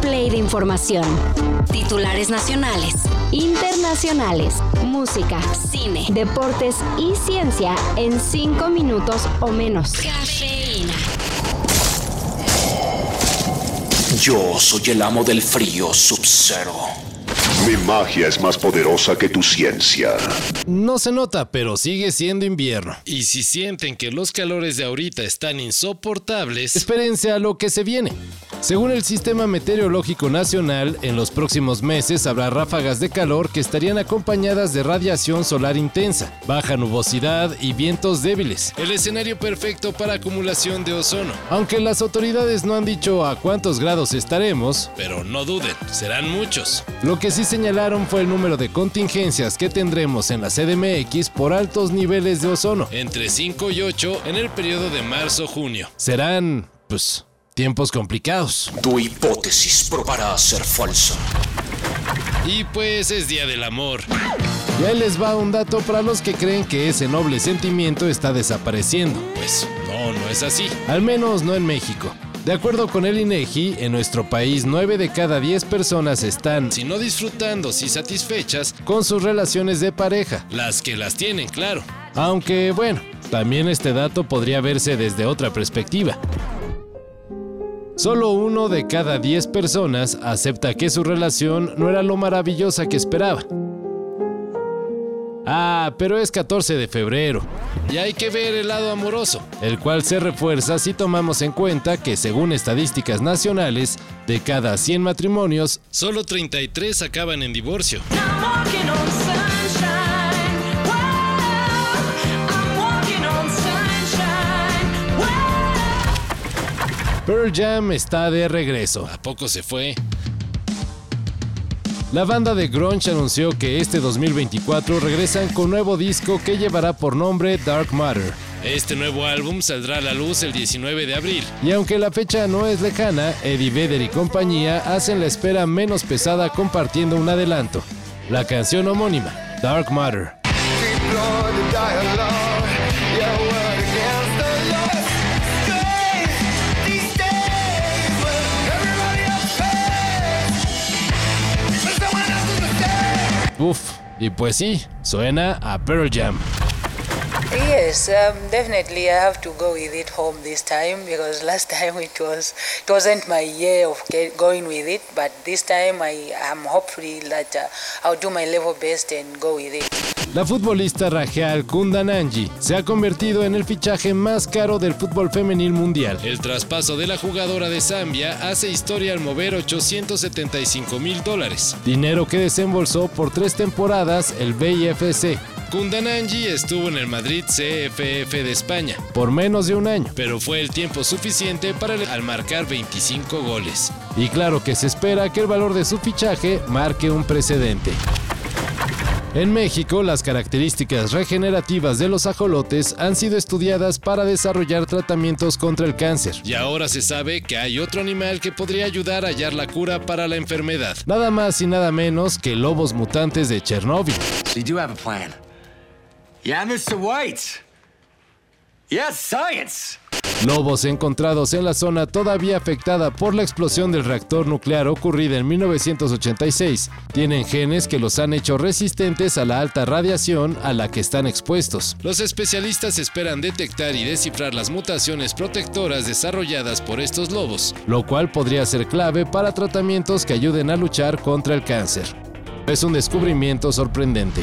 play de información. Titulares nacionales, internacionales, música, cine, deportes y ciencia en 5 minutos o menos. Cafeína. Yo soy el amo del frío, Sub-Zero. Mi magia es más poderosa que tu ciencia. No se nota, pero sigue siendo invierno. Y si sienten que los calores de ahorita están insoportables, espérense a lo que se viene. Según el Sistema Meteorológico Nacional, en los próximos meses habrá ráfagas de calor que estarían acompañadas de radiación solar intensa, baja nubosidad y vientos débiles. El escenario perfecto para acumulación de ozono. Aunque las autoridades no han dicho a cuántos grados estaremos, pero no duden, serán muchos. Lo que sí señalaron fue el número de contingencias que tendremos en la CDMX por altos niveles de ozono, entre 5 y 8 en el periodo de marzo-junio. Serán, pues, tiempos complicados. Tu hipótesis probará ser falsa. Y pues es Día del Amor. Y ahí les va un dato para los que creen que ese noble sentimiento está desapareciendo. Pues no, no es así. Al menos no en México. De acuerdo con el INEGI, en nuestro país 9 de cada 10 personas están, si no disfrutando, si satisfechas, con sus relaciones de pareja. Las que las tienen, claro. Aunque, bueno, también este dato podría verse desde otra perspectiva. Solo uno de cada 10 personas acepta que su relación no era lo maravillosa que esperaba. Ah, pero es 14 de febrero. Y hay que ver el lado amoroso, el cual se refuerza si tomamos en cuenta que según estadísticas nacionales, de cada 100 matrimonios, solo 33 acaban en divorcio. Pearl Jam está de regreso. ¿A poco se fue? La banda de grunge anunció que este 2024 regresan con nuevo disco que llevará por nombre Dark Matter. Este nuevo álbum saldrá a la luz el 19 de abril. Y aunque la fecha no es lejana, Eddie Vedder y compañía hacen la espera menos pesada compartiendo un adelanto. La canción homónima, Dark Matter. Uf, y pues sí, suena a Pearl Jam. Yes, um, definitely. I have to go with it home this time because last time it was it wasn't my year of get, going with it, but this time I am hopefully that uh, I'll do my level best and go with it. La futbolista Rajal Kundananji se ha convertido en el fichaje más caro del fútbol femenil mundial. El traspaso de la jugadora de Zambia hace historia al mover 875 mil dólares, dinero que desembolsó por tres temporadas el BIFC. Kundananji estuvo en el Madrid CFF de España por menos de un año, pero fue el tiempo suficiente para al marcar 25 goles. Y claro que se espera que el valor de su fichaje marque un precedente. En México, las características regenerativas de los ajolotes han sido estudiadas para desarrollar tratamientos contra el cáncer. Y ahora se sabe que hay otro animal que podría ayudar a hallar la cura para la enfermedad. Nada más y nada menos que lobos mutantes de Chernóbil. So you do have a plan. Yeah, Mr. White. Yes, science. Lobos encontrados en la zona todavía afectada por la explosión del reactor nuclear ocurrida en 1986 tienen genes que los han hecho resistentes a la alta radiación a la que están expuestos. Los especialistas esperan detectar y descifrar las mutaciones protectoras desarrolladas por estos lobos, lo cual podría ser clave para tratamientos que ayuden a luchar contra el cáncer. Es un descubrimiento sorprendente.